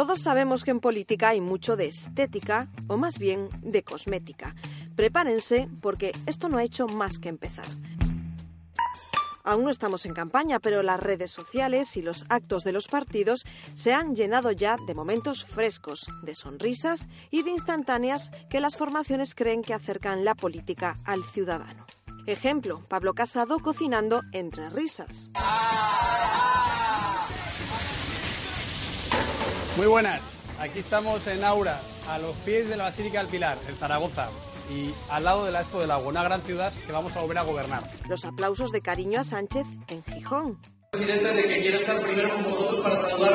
Todos sabemos que en política hay mucho de estética, o más bien de cosmética. Prepárense porque esto no ha hecho más que empezar. Aún no estamos en campaña, pero las redes sociales y los actos de los partidos se han llenado ya de momentos frescos, de sonrisas y de instantáneas que las formaciones creen que acercan la política al ciudadano. Ejemplo, Pablo Casado cocinando entre risas. Muy buenas, aquí estamos en Aura, a los pies de la Basílica del Pilar, en Zaragoza y al lado de la Expo del Agua, una gran ciudad que vamos a volver a gobernar. Los aplausos de cariño a Sánchez en Gijón. Presidente, de que quiero estar primero con vosotros para saludaros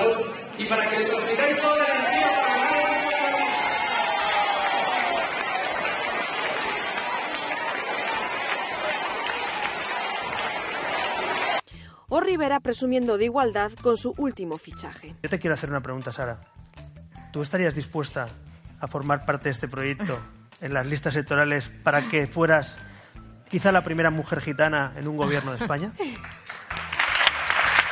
O Rivera presumiendo de igualdad con su último fichaje. Yo te quiero hacer una pregunta, Sara. ¿Tú estarías dispuesta a formar parte de este proyecto en las listas electorales para que fueras quizá la primera mujer gitana en un gobierno de España?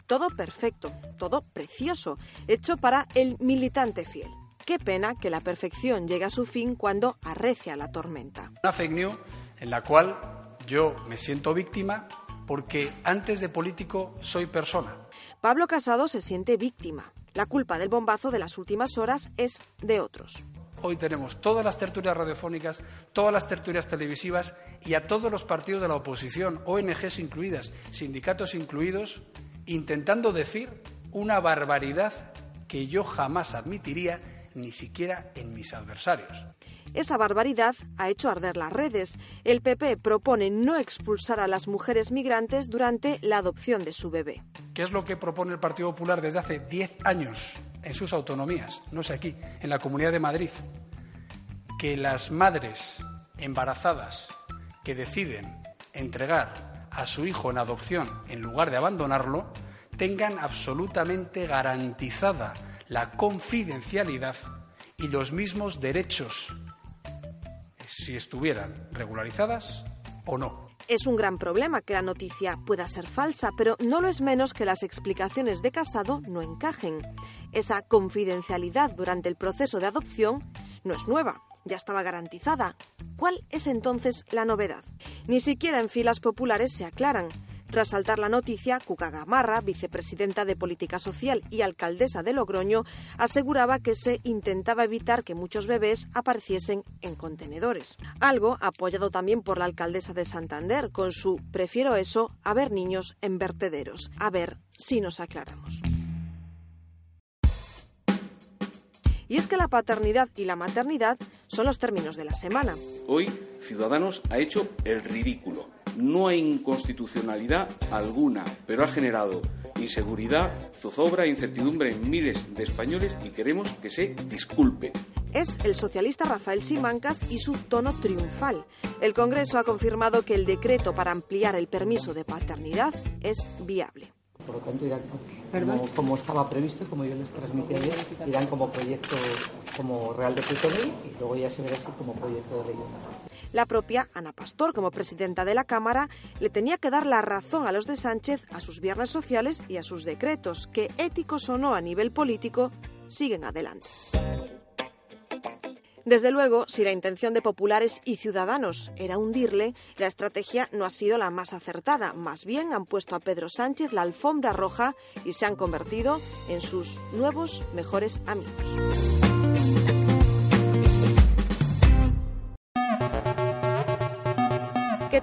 Todo perfecto, todo precioso, hecho para el militante fiel. Qué pena que la perfección llegue a su fin cuando arrecia la tormenta. Una fake news en la cual yo me siento víctima porque antes de político soy persona. Pablo Casado se siente víctima. La culpa del bombazo de las últimas horas es de otros. Hoy tenemos todas las tertulias radiofónicas, todas las tertulias televisivas y a todos los partidos de la oposición, ONGs incluidas, sindicatos incluidos, intentando decir una barbaridad que yo jamás admitiría ni siquiera en mis adversarios. Esa barbaridad ha hecho arder las redes. El PP propone no expulsar a las mujeres migrantes durante la adopción de su bebé. ¿Qué es lo que propone el Partido Popular desde hace 10 años en sus autonomías? No sé aquí, en la Comunidad de Madrid. Que las madres embarazadas que deciden entregar a su hijo en adopción en lugar de abandonarlo tengan absolutamente garantizada la confidencialidad y los mismos derechos si estuvieran regularizadas o no. Es un gran problema que la noticia pueda ser falsa, pero no lo es menos que las explicaciones de Casado no encajen. Esa confidencialidad durante el proceso de adopción no es nueva, ya estaba garantizada. ¿Cuál es entonces la novedad? Ni siquiera en filas populares se aclaran. Tras saltar la noticia, Cuca Gamarra, vicepresidenta de Política Social y alcaldesa de Logroño, aseguraba que se intentaba evitar que muchos bebés apareciesen en contenedores. Algo apoyado también por la alcaldesa de Santander con su prefiero eso a ver niños en vertederos. A ver si nos aclaramos. Y es que la paternidad y la maternidad son los términos de la semana. Hoy Ciudadanos ha hecho el ridículo. No hay inconstitucionalidad alguna, pero ha generado inseguridad, zozobra e incertidumbre en miles de españoles y queremos que se disculpe. Es el socialista Rafael Simancas y su tono triunfal. El Congreso ha confirmado que el decreto para ampliar el permiso de paternidad es viable. Por lo tanto, irán como, como, estaba previsto, como yo les transmití ayer, irán como proyecto como Real Decreto Ley y luego ya se verá así como proyecto de ley. La propia Ana Pastor, como presidenta de la Cámara, le tenía que dar la razón a los de Sánchez, a sus viernes sociales y a sus decretos, que éticos o no a nivel político, siguen adelante. Desde luego, si la intención de populares y ciudadanos era hundirle, la estrategia no ha sido la más acertada. Más bien han puesto a Pedro Sánchez la alfombra roja y se han convertido en sus nuevos mejores amigos.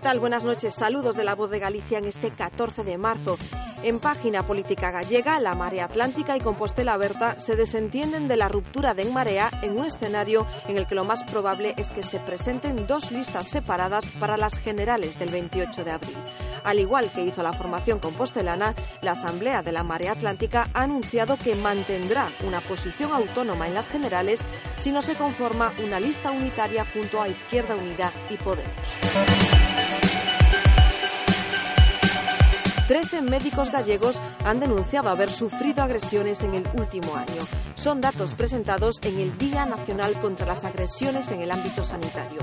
Tal? Buenas noches. Saludos de la voz de Galicia en este 14 de marzo. En página política gallega, la Marea Atlántica y Compostela Berta se desentienden de la ruptura de En Marea en un escenario en el que lo más probable es que se presenten dos listas separadas para las generales del 28 de abril. Al igual que hizo la formación compostelana, la Asamblea de la Marea Atlántica ha anunciado que mantendrá una posición autónoma en las generales si no se conforma una lista unitaria junto a Izquierda Unida y Podemos. Trece médicos gallegos han denunciado haber sufrido agresiones en el último año. Son datos presentados en el Día Nacional contra las Agresiones en el ámbito sanitario.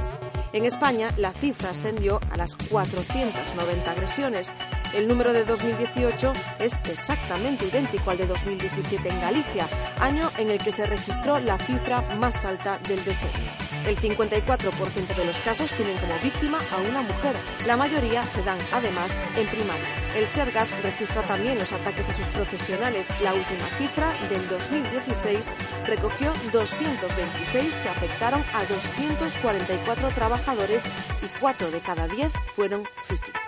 En España, la cifra ascendió a las 490 agresiones. El número de 2018 es exactamente idéntico al de 2017 en Galicia, año en el que se registró la cifra más alta del decenio. El 54% de los casos tienen como víctima a una mujer. La mayoría se dan, además, en primaria. El Sergas registra también los ataques a sus profesionales. La última cifra, del 2016, recogió 226 que afectaron a 244 trabajadores y 4 de cada 10 fueron físicos.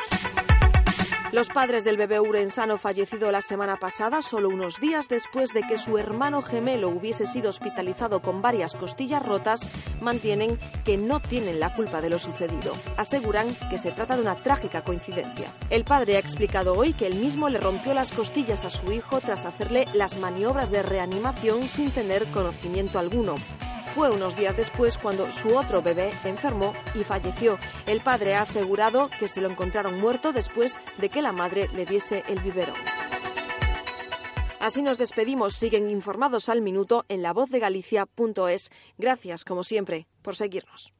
Los padres del bebé urensano fallecido la semana pasada, solo unos días después de que su hermano gemelo hubiese sido hospitalizado con varias costillas rotas, mantienen que no tienen la culpa de lo sucedido. Aseguran que se trata de una trágica coincidencia. El padre ha explicado hoy que él mismo le rompió las costillas a su hijo tras hacerle las maniobras de reanimación sin tener conocimiento alguno. Fue unos días después cuando su otro bebé enfermó y falleció. El padre ha asegurado que se lo encontraron muerto después de que la madre le diese el biberón. Así nos despedimos. Siguen informados al minuto en lavozdeGalicia.es. Gracias, como siempre, por seguirnos.